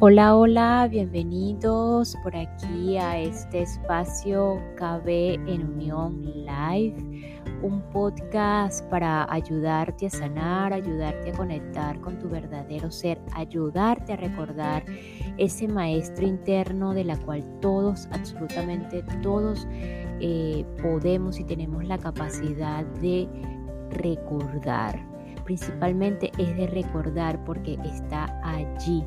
Hola, hola, bienvenidos por aquí a este espacio KB en Unión Live, un podcast para ayudarte a sanar, ayudarte a conectar con tu verdadero ser, ayudarte a recordar ese maestro interno de la cual todos, absolutamente todos, eh, podemos y tenemos la capacidad de recordar. Principalmente es de recordar porque está allí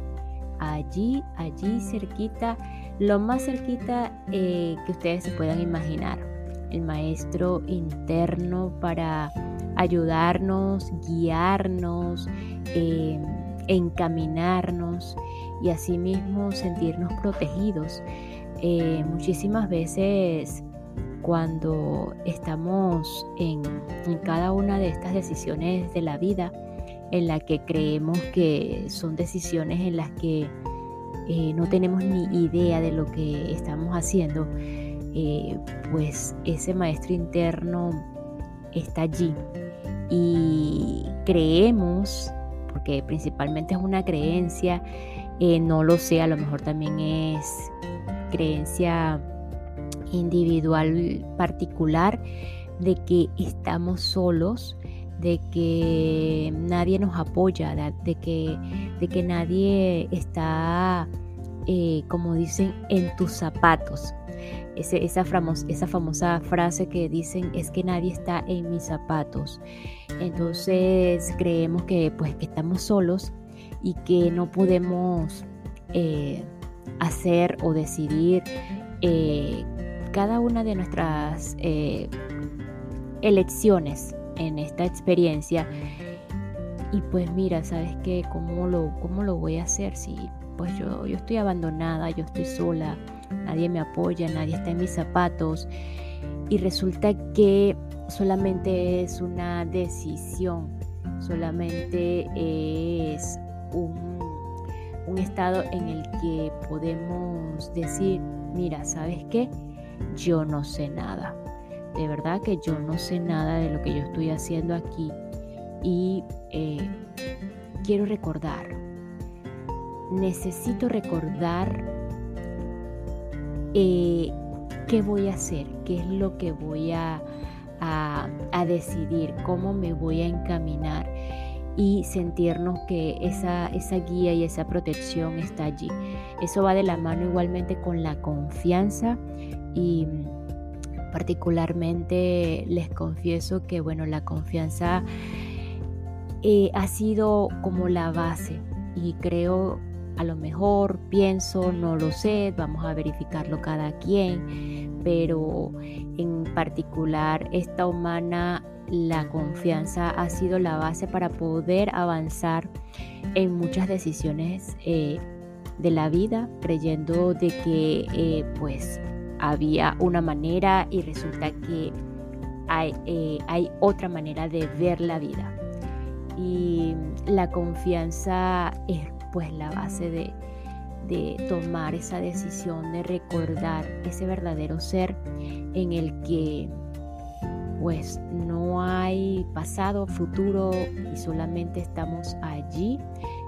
allí, allí cerquita, lo más cerquita eh, que ustedes se puedan imaginar. El maestro interno para ayudarnos, guiarnos, eh, encaminarnos y asimismo sentirnos protegidos. Eh, muchísimas veces cuando estamos en, en cada una de estas decisiones de la vida, en la que creemos que son decisiones en las que eh, no tenemos ni idea de lo que estamos haciendo, eh, pues ese maestro interno está allí. Y creemos, porque principalmente es una creencia, eh, no lo sé, a lo mejor también es creencia individual particular de que estamos solos de que nadie nos apoya, de que, de que nadie está, eh, como dicen, en tus zapatos. esa, famosa, frase que dicen es que nadie está en mis zapatos. Entonces creemos que, pues, que estamos solos y que no podemos eh, hacer o decidir eh, cada una de nuestras elecciones en esta experiencia. Y pues mira, ¿sabes qué? ¿Cómo lo, cómo lo voy a hacer si pues yo, yo estoy abandonada, yo estoy sola, nadie me apoya, nadie está en mis zapatos? Y resulta que solamente es una decisión, solamente es un, un estado en el que podemos decir, mira, ¿sabes qué? Yo no sé nada de verdad que yo no sé nada de lo que yo estoy haciendo aquí y eh, quiero recordar, necesito recordar eh, qué voy a hacer, qué es lo que voy a, a, decidir, cómo me voy a encaminar y sentirnos que esa, esa guía y esa protección está allí. Eso va de la mano igualmente con la confianza y Particularmente les confieso que bueno, la confianza eh, ha sido como la base y creo a lo mejor pienso, no lo sé, vamos a verificarlo cada quien, pero en particular esta humana, la confianza ha sido la base para poder avanzar en muchas decisiones eh, de la vida, creyendo de que eh, pues había una manera y resulta que hay, eh, hay otra manera de ver la vida. Y la confianza es pues la base de, de tomar esa decisión, de recordar ese verdadero ser en el que pues no hay pasado, futuro y solamente estamos allí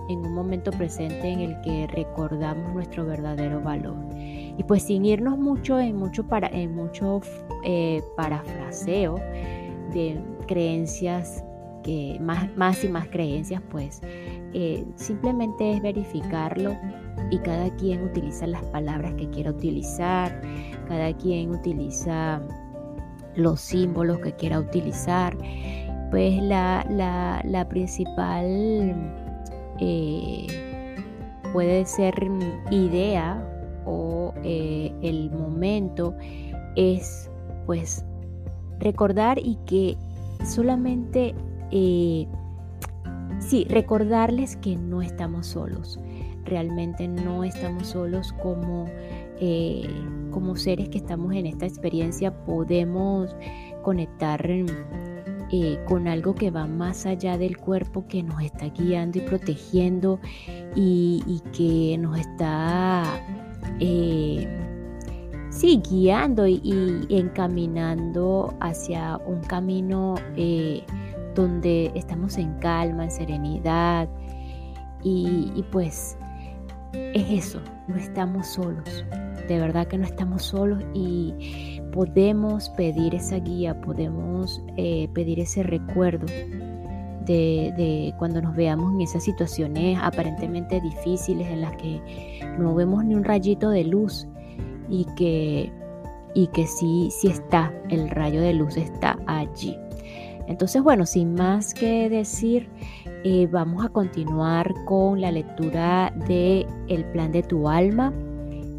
en un momento presente en el que recordamos nuestro verdadero valor. Y pues sin irnos mucho en mucho, para, en mucho eh, parafraseo de creencias, que más, más y más creencias, pues eh, simplemente es verificarlo y cada quien utiliza las palabras que quiera utilizar, cada quien utiliza los símbolos que quiera utilizar. Pues la, la, principal eh, puede ser idea o eh, el momento es pues recordar y que solamente eh, sí recordarles que no estamos solos. Realmente no estamos solos como como seres que estamos en esta experiencia. Podemos conectar con algo que va más allá del cuerpo que nos está guiando y protegiendo y que nos está eh, sí, guiando y, encaminando hacia un camino eh, donde estamos en calma, en serenidad y, pues es eso, no estamos solos. De verdad que no estamos solos y podemos pedir esa guía, podemos eh, pedir ese recuerdo de, cuando nos veamos en esas situaciones aparentemente difíciles en las que no vemos ni un rayito de luz y que, y que sí, sí está, el rayo de luz está allí. Entonces, bueno, sin más que decir, eh, vamos a continuar con la lectura de El plan de tu alma.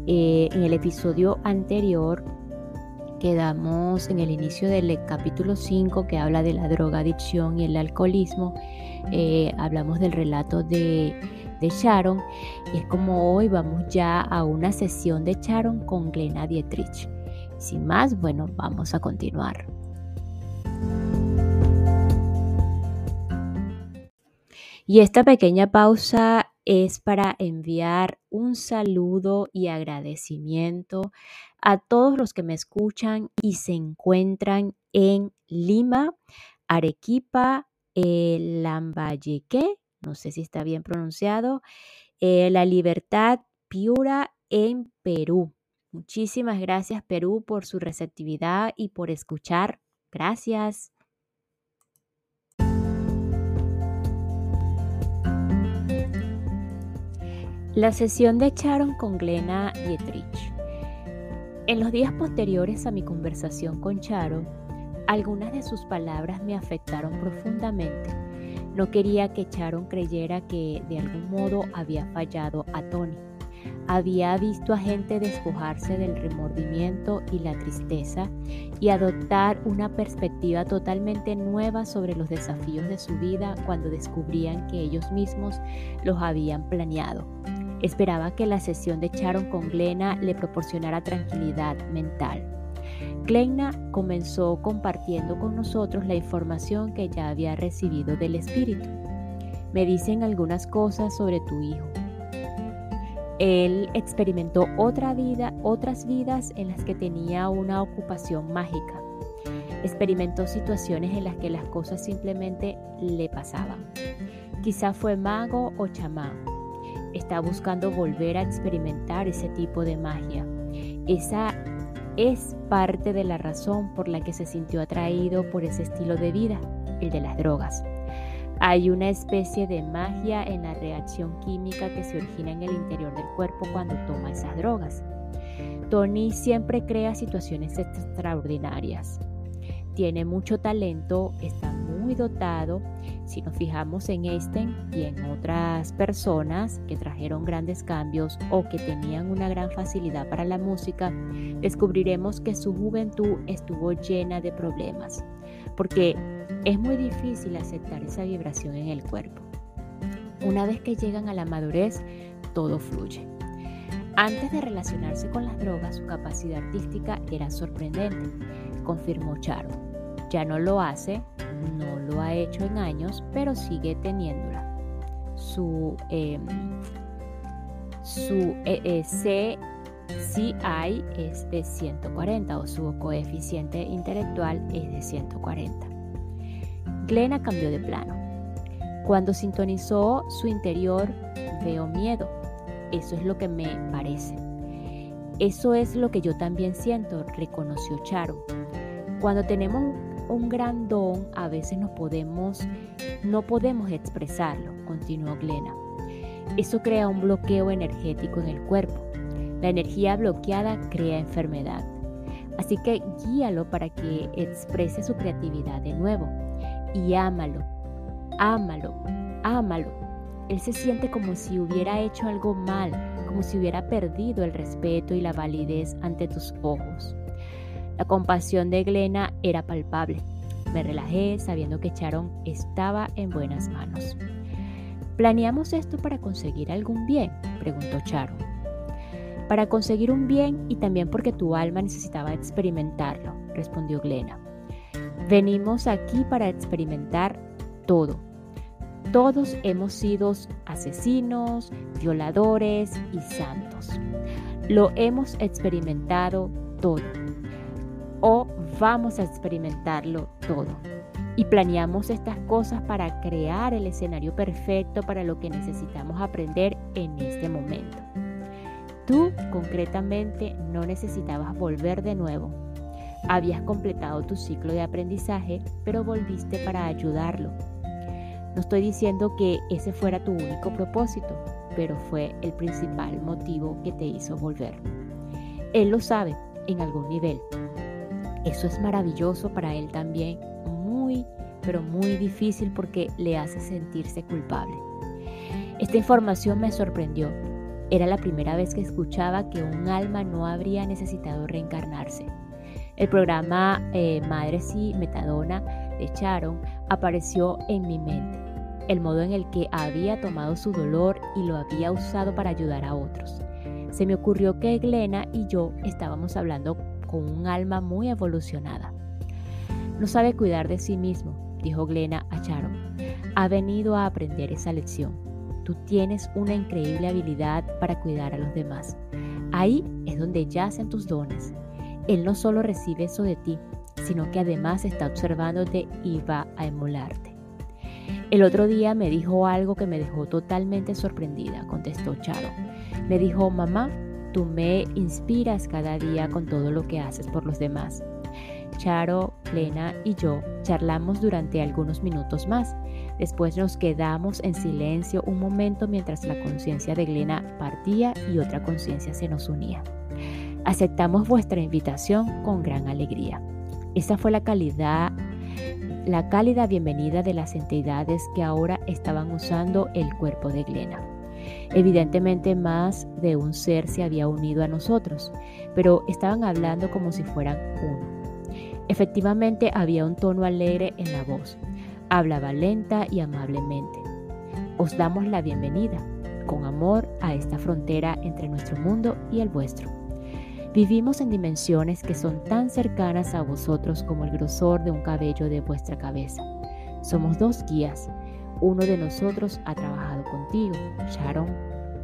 Eh, en el episodio anterior quedamos en el inicio del capítulo 5 que habla de la drogadicción y el alcoholismo. Eh, hablamos del relato de, de, Sharon y es como hoy vamos ya a una sesión de Sharon con Glena Dietrich. Sin más, bueno, vamos a continuar. Y esta pequeña pausa es para enviar un saludo y agradecimiento a todos los que me escuchan y se encuentran en Lima, Arequipa, eh, Lambayeque, no sé si está bien pronunciado, eh, La Libertad, Piura, en Perú. Muchísimas gracias Perú por su receptividad y por escuchar. Gracias. La sesión de Charon con Glena Dietrich. En los días posteriores a mi conversación con Charo, algunas de sus palabras me afectaron profundamente. No quería que Charon creyera que de algún modo había fallado a Tony. Había visto a gente despojarse del remordimiento y la tristeza y adoptar una perspectiva totalmente nueva sobre los desafíos de su vida cuando descubrían que ellos mismos los habían planeado. Esperaba que la sesión de Sharon con Glena le proporcionara tranquilidad mental. Glena comenzó compartiendo con nosotros la información que ya había recibido del Espíritu. Me dicen algunas cosas sobre tu hijo. Él experimentó otra vida, otras vidas en las que tenía una ocupación mágica. Experimentó situaciones en las que las cosas simplemente le pasaban. Quizá fue mago o chamán está buscando volver a experimentar ese tipo de magia. Esa es parte de la razón por la que se sintió atraído por ese estilo de vida, el de las drogas. Hay una especie de magia en la reacción química que se origina en el interior del cuerpo cuando toma esas drogas. Tony siempre crea situaciones extraordinarias. Tiene mucho talento, está muy dotado si nos fijamos en este y en otras personas que trajeron grandes cambios o que tenían una gran facilidad para la música, descubriremos que su juventud estuvo llena de problemas, porque es muy difícil aceptar esa vibración en el cuerpo. Una vez que llegan a la madurez, todo fluye. Antes de relacionarse con las drogas, su capacidad artística era sorprendente, confirmó Charo. Ya no lo hace no lo ha hecho en años, pero sigue teniéndola. Su, eh, su eh, CI es de 140 o su coeficiente intelectual es de 140. Glena cambió de plano. Cuando sintonizó su interior, veo miedo. Eso es lo que me parece. Eso es lo que yo también siento, reconoció Charo. Cuando tenemos un gran don, a veces no podemos, no podemos expresarlo, continuó Glena. Eso crea un bloqueo energético en el cuerpo. La energía bloqueada crea enfermedad. Así que guíalo para que exprese su creatividad de nuevo. Y ámalo, ámalo, ámalo. Él se siente como si hubiera hecho algo mal, como si hubiera perdido el respeto y la validez ante tus ojos. La compasión de Glena era palpable. Me relajé sabiendo que Sharon estaba en buenas manos. ¿Planeamos esto para conseguir algún bien? preguntó Sharon. Para conseguir un bien y también porque tu alma necesitaba experimentarlo, respondió Glena. Venimos aquí para experimentar todo. Todos hemos sido asesinos, violadores y santos. Lo hemos experimentado todo o vamos a experimentarlo todo. y planeamos estas cosas para crear el escenario perfecto para lo que necesitamos aprender en este momento. Tú concretamente no necesitabas volver de nuevo. Habías completado tu ciclo de aprendizaje, pero volviste para ayudarlo. No estoy diciendo que ese fuera tu único propósito, pero fue el principal motivo que te hizo volver. Él lo sabe en algún nivel. Eso es maravilloso para él también, muy, pero muy difícil porque le hace sentirse culpable. Esta información me sorprendió. Era la primera vez que escuchaba que un alma no habría necesitado reencarnarse. El programa eh, Madres y Metadona de Sharon apareció en mi mente, el modo en el que había tomado su dolor y lo había usado para ayudar a otros. Se me ocurrió que Glena y yo estábamos hablando con un alma muy evolucionada. No sabe cuidar de sí mismo, dijo Glena a Sharon. Ha venido a aprender esa lección. Tú tienes una increíble habilidad para cuidar a los demás. Ahí es donde yacen tus dones. Él no solo recibe eso de ti, sino que además está observándote y va a emularte. El otro día me dijo algo que me dejó totalmente sorprendida, contestó Charo. Me dijo, mamá, tú me inspiras cada día con todo lo que haces por los demás. Charo, Plena y yo charlamos durante algunos minutos más. Después nos quedamos en silencio un momento mientras la conciencia de Glena partía y otra conciencia se nos unía. Aceptamos vuestra invitación con gran alegría. Esa fue la calidad, la cálida bienvenida de las entidades que ahora estaban usando el cuerpo de Glena. Evidentemente más de un ser se había unido a nosotros, pero estaban hablando como si fueran uno. Efectivamente había un tono alegre en la voz. Hablaba lenta y amablemente. Os damos la bienvenida, con amor, a esta frontera entre nuestro mundo y el vuestro. Vivimos en dimensiones que son tan cercanas a vosotros como el grosor de un cabello de vuestra cabeza. Somos dos guías. Uno de nosotros ha trabajado contigo, Sharon,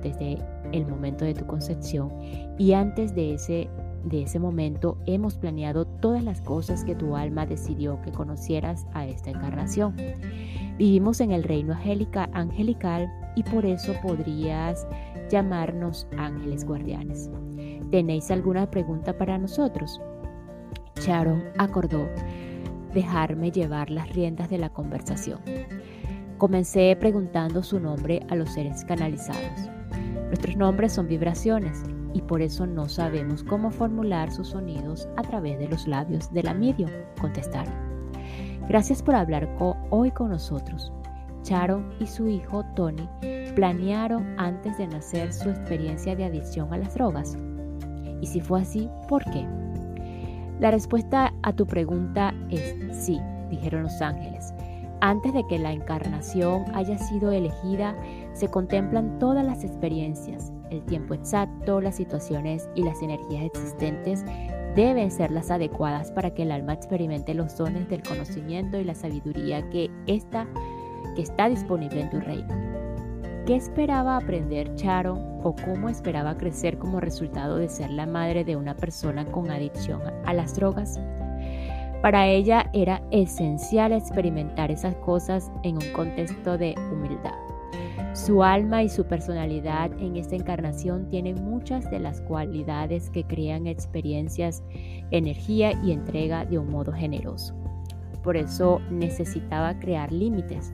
desde el momento de tu concepción y antes de ese de ese momento hemos planeado todas las cosas que tu alma decidió que conocieras a esta encarnación. Vivimos en el reino angelical y por eso podrías llamarnos ángeles guardianes. ¿Tenéis alguna pregunta para nosotros? Sharon acordó dejarme llevar las riendas de la conversación. Comencé preguntando su nombre a los seres canalizados. Nuestros nombres son vibraciones y por eso no sabemos cómo formular sus sonidos a través de los labios de la medium, contestaron. Gracias por hablar hoy con nosotros. Sharon y su hijo Tony planearon antes de nacer su experiencia de adicción a las drogas. Y si fue así, ¿por qué? La respuesta a tu pregunta es sí, dijeron los ángeles. Antes de que la encarnación haya sido elegida, se contemplan todas las experiencias, el tiempo exacto, las situaciones y las energías existentes deben ser las adecuadas para que el alma experimente los dones del conocimiento y la sabiduría que, está, que está disponible en tu reino. ¿Qué esperaba aprender Charon o cómo esperaba crecer como resultado de ser la madre de una persona con adicción a las drogas? Para ella era esencial experimentar esas cosas en un contexto de humildad. Su alma y su personalidad en esta encarnación tienen muchas de las cualidades que crean experiencias, energía y entrega de un modo generoso. Por eso necesitaba crear límites,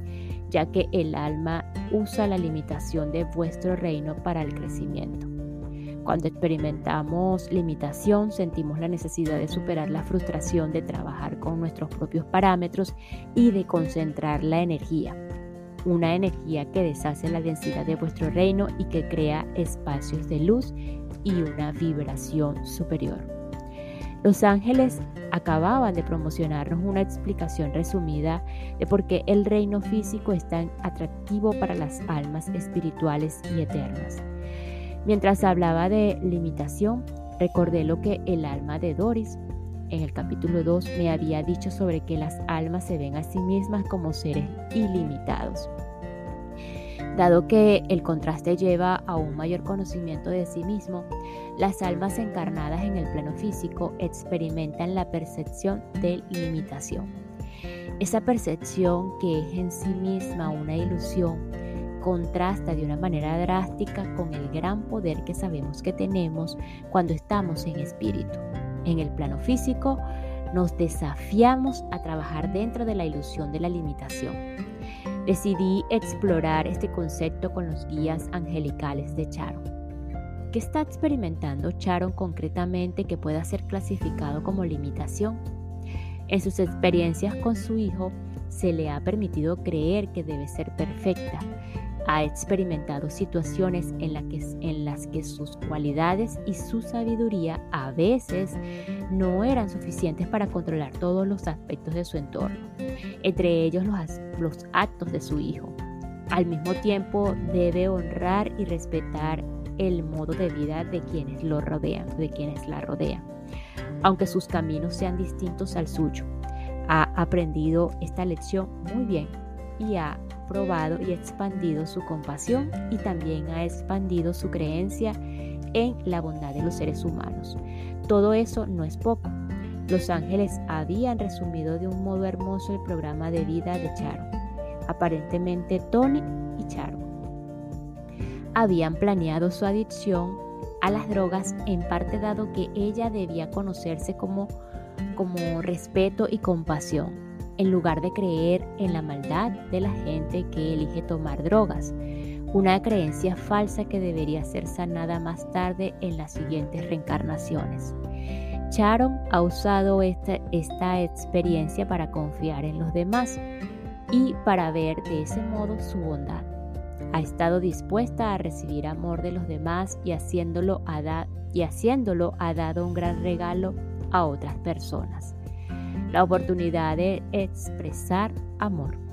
ya que el alma usa la limitación de vuestro reino para el crecimiento. Cuando experimentamos limitación, sentimos la necesidad de superar la frustración de trabajar con nuestros propios parámetros y de concentrar la energía una energía que deshace la densidad de vuestro reino y que crea espacios de luz y una vibración superior. Los ángeles acababan de promocionarnos una explicación resumida de por qué el reino físico es tan atractivo para las almas espirituales y eternas. Mientras hablaba de limitación, recordé lo que el alma de Doris en el capítulo 2 me había dicho sobre que las almas se ven a sí mismas como seres ilimitados. Dado que el contraste lleva a un mayor conocimiento de sí mismo, las almas encarnadas en el plano físico experimentan la percepción de limitación. Esa percepción que es en sí misma una ilusión contrasta de una manera drástica con el gran poder que sabemos que tenemos cuando estamos en espíritu. En el plano físico, nos desafiamos a trabajar dentro de la ilusión de la limitación. Decidí explorar este concepto con los guías angelicales de Charon. ¿Qué está experimentando Charon concretamente que pueda ser clasificado como limitación? En sus experiencias con su hijo, se le ha permitido creer que debe ser perfecta. Ha experimentado situaciones en, en, las que sus cualidades y su sabiduría a veces no eran suficientes para controlar todos los aspectos de su entorno, entre ellos los, los actos de su hijo. Al mismo tiempo debe honrar y respetar el modo de vida de quienes lo rodean, de quienes la rodean, aunque sus caminos sean distintos al suyo. Ha aprendido esta lección muy bien y ha probado y expandido su compasión y también ha expandido su creencia en la bondad de los seres humanos. Todo eso no es poco. Los ángeles habían resumido de un modo hermoso el programa de vida de Charo. Aparentemente Tony y Charo habían planeado su adicción a las drogas en parte dado que ella debía conocerse como, como respeto y compasión, en lugar de creer en la maldad de la gente que elige tomar drogas una creencia falsa que debería ser sanada más tarde en las siguientes reencarnaciones. Sharon ha usado esta, esta experiencia para confiar en los demás y para ver de ese modo su bondad. Ha estado dispuesta a recibir amor de los demás y haciéndolo ha, y haciéndolo ha dado un gran regalo a otras personas. La oportunidad de expresar amor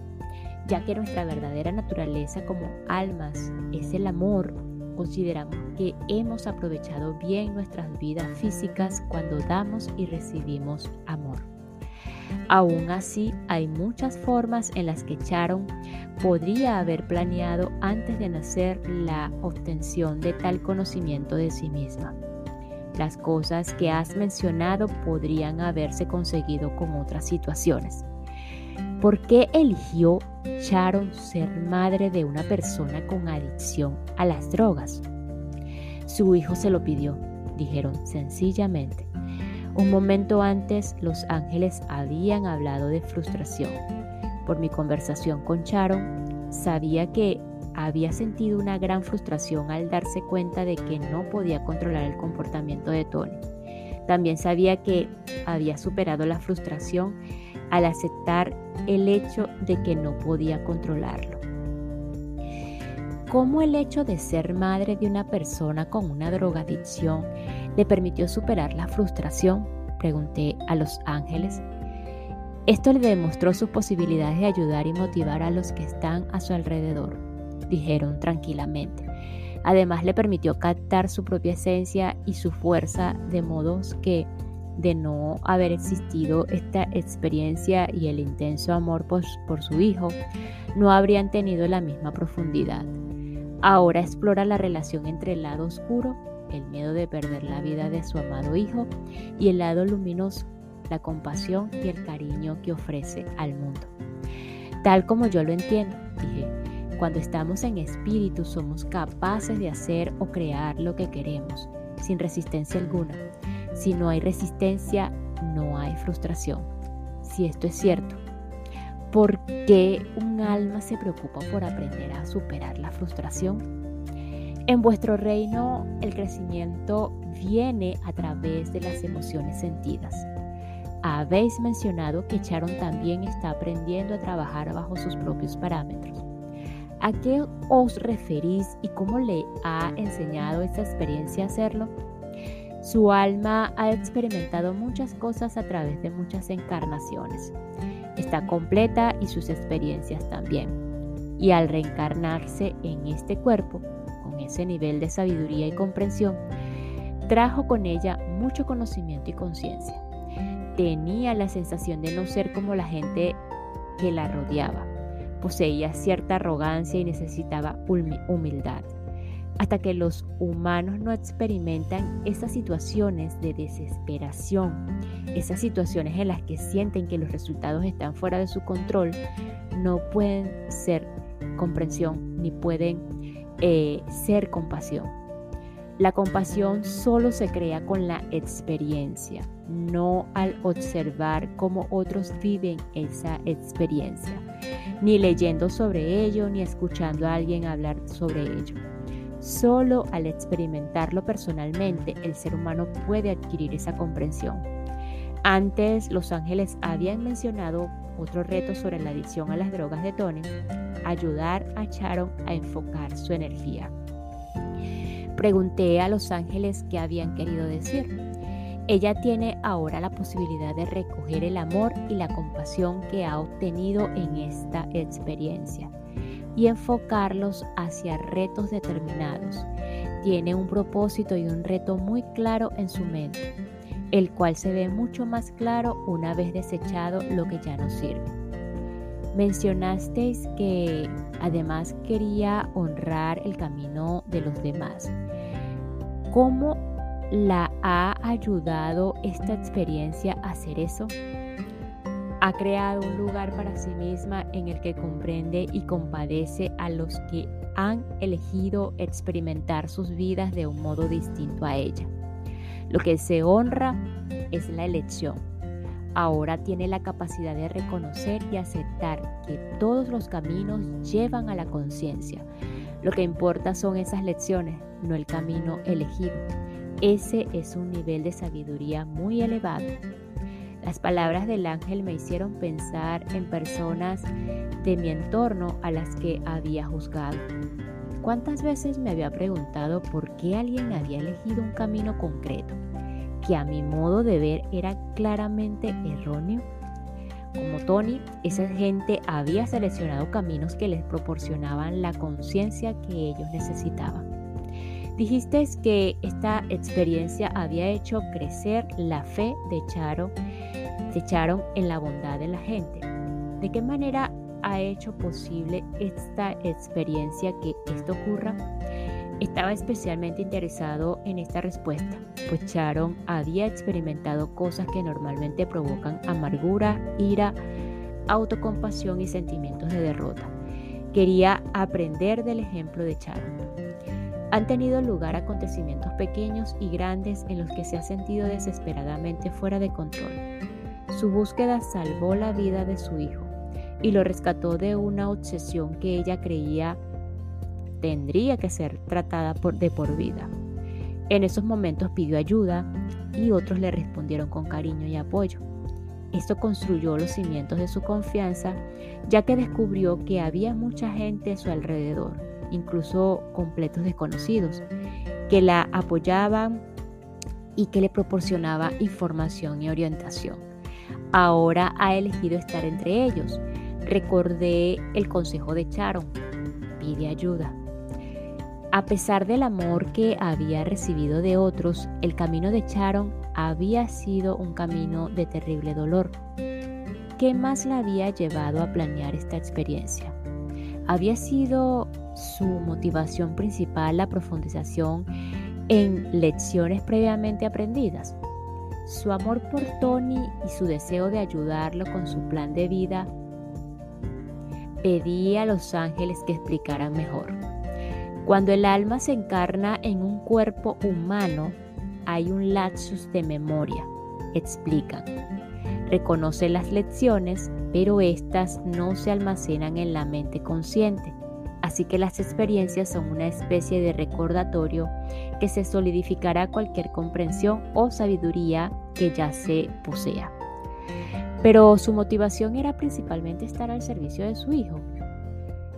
ya que nuestra verdadera naturaleza como almas es el amor, consideramos que hemos aprovechado bien nuestras vidas físicas cuando damos y recibimos amor. Aún así, hay muchas formas en las que Charon podría haber planeado antes de nacer la obtención de tal conocimiento de sí misma. Las cosas que has mencionado podrían haberse conseguido con otras situaciones. ¿Por qué eligió Sharon ser madre de una persona con adicción a las drogas? Su hijo se lo pidió, dijeron sencillamente. Un momento antes los ángeles habían hablado de frustración. Por mi conversación con Sharon, sabía que había sentido una gran frustración al darse cuenta de que no podía controlar el comportamiento de Tony. También sabía que había superado la frustración al aceptar el hecho de que no podía controlarlo. ¿Cómo el hecho de ser madre de una persona con una drogadicción le permitió superar la frustración? Pregunté a los ángeles. Esto le demostró sus posibilidades de ayudar y motivar a los que están a su alrededor, dijeron tranquilamente. Además le permitió captar su propia esencia y su fuerza de modos que de no haber existido esta experiencia y el intenso amor por, su hijo, no habrían tenido la misma profundidad. Ahora explora la relación entre el lado oscuro, el miedo de perder la vida de su amado hijo, y el lado luminoso, la compasión y el cariño que ofrece al mundo. Tal como yo lo entiendo, dije, cuando estamos en espíritu somos capaces de hacer o crear lo que queremos, sin resistencia alguna. Si no hay resistencia, no hay frustración. Si esto es cierto, ¿por qué un alma se preocupa por aprender a superar la frustración? En vuestro reino el crecimiento viene a través de las emociones sentidas. Habéis mencionado que Sharon también está aprendiendo a trabajar bajo sus propios parámetros. ¿A qué os referís y cómo le ha enseñado esta experiencia a hacerlo? Su alma ha experimentado muchas cosas a través de muchas encarnaciones. Está completa y sus experiencias también. Y al reencarnarse en este cuerpo, con ese nivel de sabiduría y comprensión, trajo con ella mucho conocimiento y conciencia. Tenía la sensación de no ser como la gente que la rodeaba. Poseía cierta arrogancia y necesitaba humildad. hasta que los humanos no experimentan esas situaciones de desesperación, esas situaciones en las que sienten que los resultados están fuera de su control, no pueden ser comprensión ni pueden eh, ser compasión. La compasión solo se crea con la experiencia, no al observar cómo otros viven esa experiencia, ni leyendo sobre ello, ni escuchando a alguien hablar sobre ello. Solo al experimentarlo personalmente el ser humano puede adquirir esa comprensión. Antes los ángeles habían mencionado otro reto sobre la adicción a las drogas de Tony, ayudar a Sharon a enfocar su energía. Pregunté a los ángeles qué habían querido decir. Ella tiene ahora la posibilidad de recoger el amor y la compasión que ha obtenido en esta experiencia y enfocarlos hacia retos determinados. Tiene un propósito y un reto muy claro en su mente, el cual se ve mucho más claro una vez desechado lo que ya no sirve. Mencionasteis que además quería honrar el camino de los demás. ¿Cómo la ha ayudado esta experiencia a hacer eso? Ha creado un lugar para sí misma en el que comprende y compadece a los que han elegido experimentar sus vidas de un modo distinto a ella. Lo que se honra es la elección ahora tiene la capacidad de reconocer y aceptar que todos los caminos llevan a la conciencia. Lo que importa son esas lecciones, no el camino elegido. Ese es un nivel de sabiduría muy elevado. Las palabras del ángel me hicieron pensar en personas de mi entorno a las que había juzgado. ¿Cuántas veces me había preguntado por qué alguien había elegido un camino concreto? que a mi modo de ver era claramente erróneo. Como Tony, esa gente había seleccionado caminos que les proporcionaban la conciencia que ellos necesitaban. Dijiste que esta experiencia había hecho crecer la fe de Charo, de Charon en la bondad de la gente. ¿De qué manera ha hecho posible esta experiencia que esto ocurra? Estaba especialmente interesado en esta respuesta, pues Sharon había experimentado cosas que normalmente provocan amargura, ira, autocompasión y sentimientos de derrota. Quería aprender del ejemplo de Sharon. Han tenido lugar acontecimientos pequeños y grandes en los que se ha sentido desesperadamente fuera de control. Su búsqueda salvó la vida de su hijo y lo rescató de una obsesión que ella creía tendría que ser tratada de por vida. En esos momentos pidió ayuda y otros le respondieron con cariño y apoyo. Esto construyó los cimientos de su confianza, ya que descubrió que había mucha gente a su alrededor, incluso completos desconocidos, que la apoyaban y que le proporcionaba información y orientación. Ahora ha elegido estar entre ellos. Recordé el consejo de Charon, pide ayuda. A pesar del amor que había recibido de otros, el camino de Sharon había sido un camino de terrible dolor. ¿Qué más la había llevado a planear esta experiencia? ¿Había sido su motivación principal la profundización en lecciones previamente aprendidas? Su amor por Tony y su deseo de ayudarlo con su plan de vida pedía a los ángeles que explicaran mejor. Cuando el alma se encarna en un cuerpo humano, hay un lapsus de memoria, explican. Reconoce las lecciones, pero éstas no se almacenan en la mente consciente. Así que las experiencias son una especie de recordatorio que se solidificará cualquier comprensión o sabiduría que ya se posea. Pero su motivación era principalmente estar al servicio de su hijo,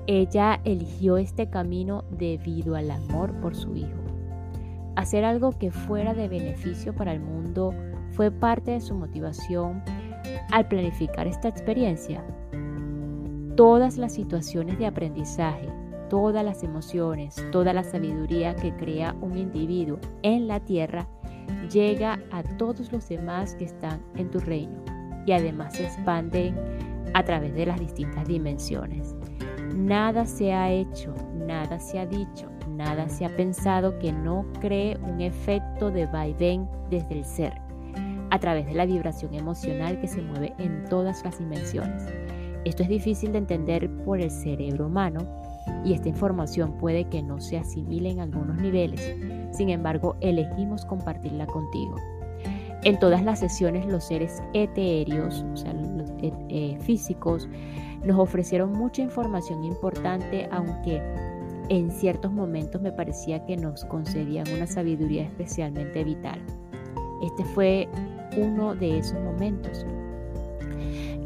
ella eligió este camino debido al amor por su hijo. Hacer algo que fuera de beneficio para el mundo fue parte de su motivación al planificar esta experiencia. Todas las situaciones de aprendizaje, todas las emociones, toda la sabiduría que crea un individuo en la tierra llega a todos los demás que están en tu reino y además se expanden a través de las distintas dimensiones. Nada se ha hecho, nada se ha dicho, nada se ha pensado que no cree un efecto de vaivén desde el ser, a través de la vibración emocional que se mueve en todas las dimensiones. Esto es difícil de entender por el cerebro humano y esta información puede que no se asimile en algunos niveles. Sin embargo, elegimos compartirla contigo. En todas las sesiones los seres etéreos, o sea, los eh, eh, físicos, nos ofrecieron mucha información importante, aunque en ciertos momentos me parecía que nos concedían una sabiduría especialmente vital. Este fue uno de esos momentos.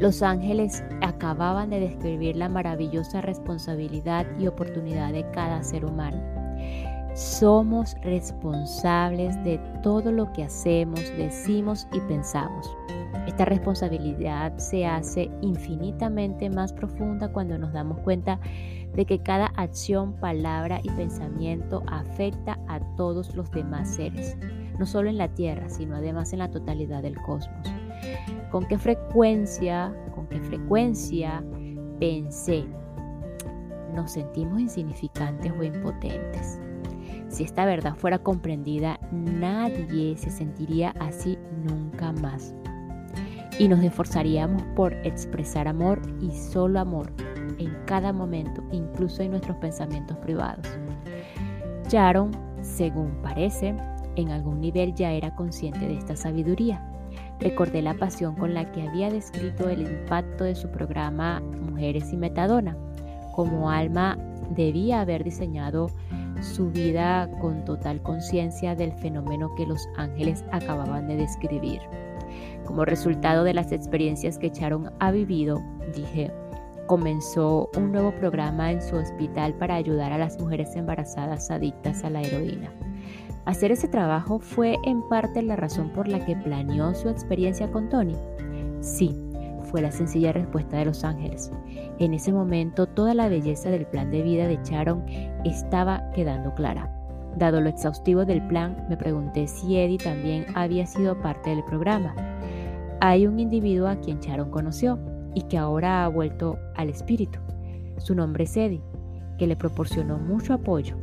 Los ángeles acababan de describir la maravillosa responsabilidad y oportunidad de cada ser humano. Somos responsables de todo lo que hacemos, decimos y pensamos. Esta responsabilidad se hace infinitamente más profunda cuando nos damos cuenta de que cada acción, palabra y pensamiento afecta a todos los demás seres, no solo en la Tierra, sino además en la totalidad del cosmos. ¿Con qué frecuencia, con qué frecuencia pensé? Nos sentimos insignificantes o impotentes. Si esta verdad fuera comprendida, nadie se sentiría así nunca más. Y nos esforzaríamos por expresar amor y solo amor en cada momento, incluso en nuestros pensamientos privados. Sharon, según parece, en algún nivel ya era consciente de esta sabiduría Recordé la pasión con la que había descrito el impacto de su programa Mujeres y Metadona. Como alma debía haber diseñado su vida con total conciencia del fenómeno que los ángeles acababan de describir. Como resultado de las experiencias que Sharon ha vivido, dije, comenzó un nuevo programa en su hospital para ayudar a las mujeres embarazadas adictas a la heroína. Hacer ese trabajo fue en parte la razón por la que planeó su experiencia con Tony. Sí, fue la sencilla respuesta de los ángeles. En ese momento toda la belleza del plan de vida de Sharon estaba quedando clara. Dado lo exhaustivo del plan, me pregunté si Eddie también había sido parte del programa. Hay un individuo a quien Sharon conoció y que ahora ha vuelto al espíritu. Su nombre es Eddie, que le proporcionó mucho apoyo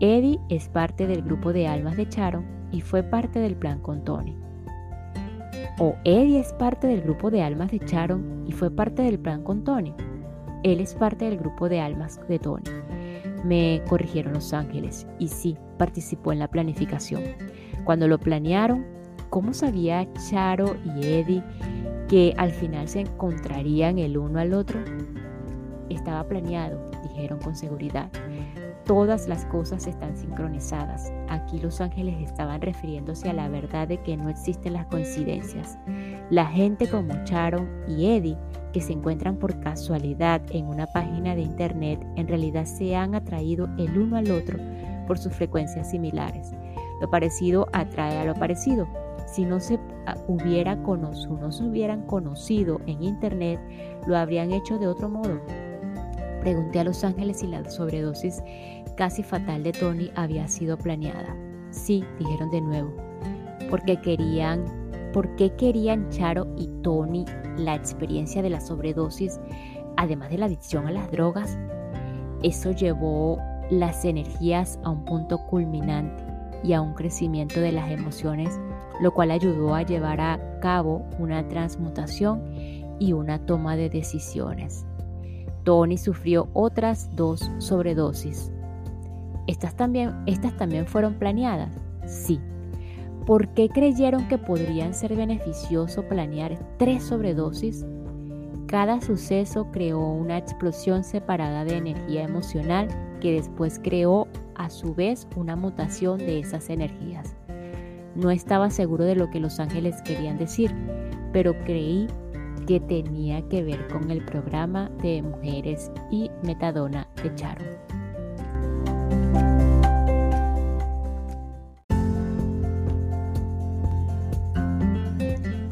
Eddie es parte del grupo de almas de Sharon y fue parte del plan con Tony. O Eddie es parte del grupo de almas de Sharon y fue parte del plan con Tony. Él es parte del grupo de almas de Tony. Me corrigieron los ángeles y sí, participó en la planificación. Cuando lo planearon, ¿cómo sabía Charo y Eddie que al final se encontrarían el uno al otro? Estaba planeado, dijeron con seguridad. Todas las cosas están sincronizadas. Aquí los ángeles estaban refiriéndose a la verdad de que no existen las coincidencias. La gente como Sharon y Eddie, que se encuentran por casualidad en una página de internet, en realidad se han atraído el uno al otro por sus frecuencias similares. Lo parecido atrae a lo parecido. Si no se ah, hubiera conocido, no se hubieran conocido en internet, lo habrían hecho de otro modo. Pregunté a los ángeles si la sobredosis casi fatal de Tony había sido planeada. Sí, dijeron de nuevo, porque querían, ¿por qué querían Charo y Tony la experiencia de la sobredosis, además de la adicción a las drogas? Eso llevó las energías a un punto culminante y a un crecimiento de las emociones, lo cual ayudó a llevar a cabo una transmutación y una toma de decisiones. Tony sufrió otras dos sobredosis, ¿Estas también, ¿Estas también fueron planeadas? Sí. ¿Por qué creyeron que podrían ser beneficioso planear tres sobredosis? Cada suceso creó una explosión separada de energía emocional que después creó a su vez una mutación de esas energías. No estaba seguro de lo que los ángeles querían decir, pero creí que tenía que ver con el programa de mujeres y metadona de Charon.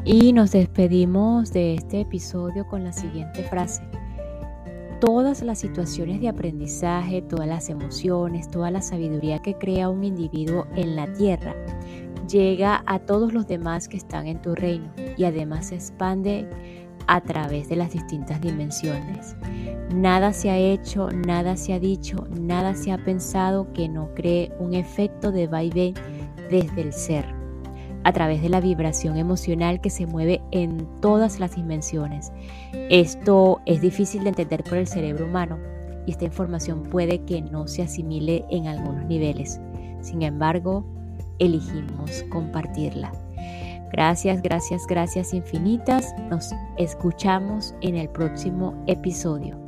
Y nos despedimos de este episodio con la siguiente frase. Todas las situaciones de aprendizaje, todas las emociones, toda la sabiduría que crea un individuo en la tierra llega a todos los demás que están en tu reino y además se expande a través de las distintas dimensiones. Nada se ha hecho, nada se ha dicho, nada se ha pensado que no cree un efecto de vaivén desde el ser, a través de la vibración emocional que se mueve en todas las dimensiones. Esto es difícil de entender por el cerebro humano y esta información puede que no se asimile en algunos niveles. Sin embargo, elegimos compartirla. Gracias, gracias, gracias infinitas. Nos escuchamos en el próximo episodio.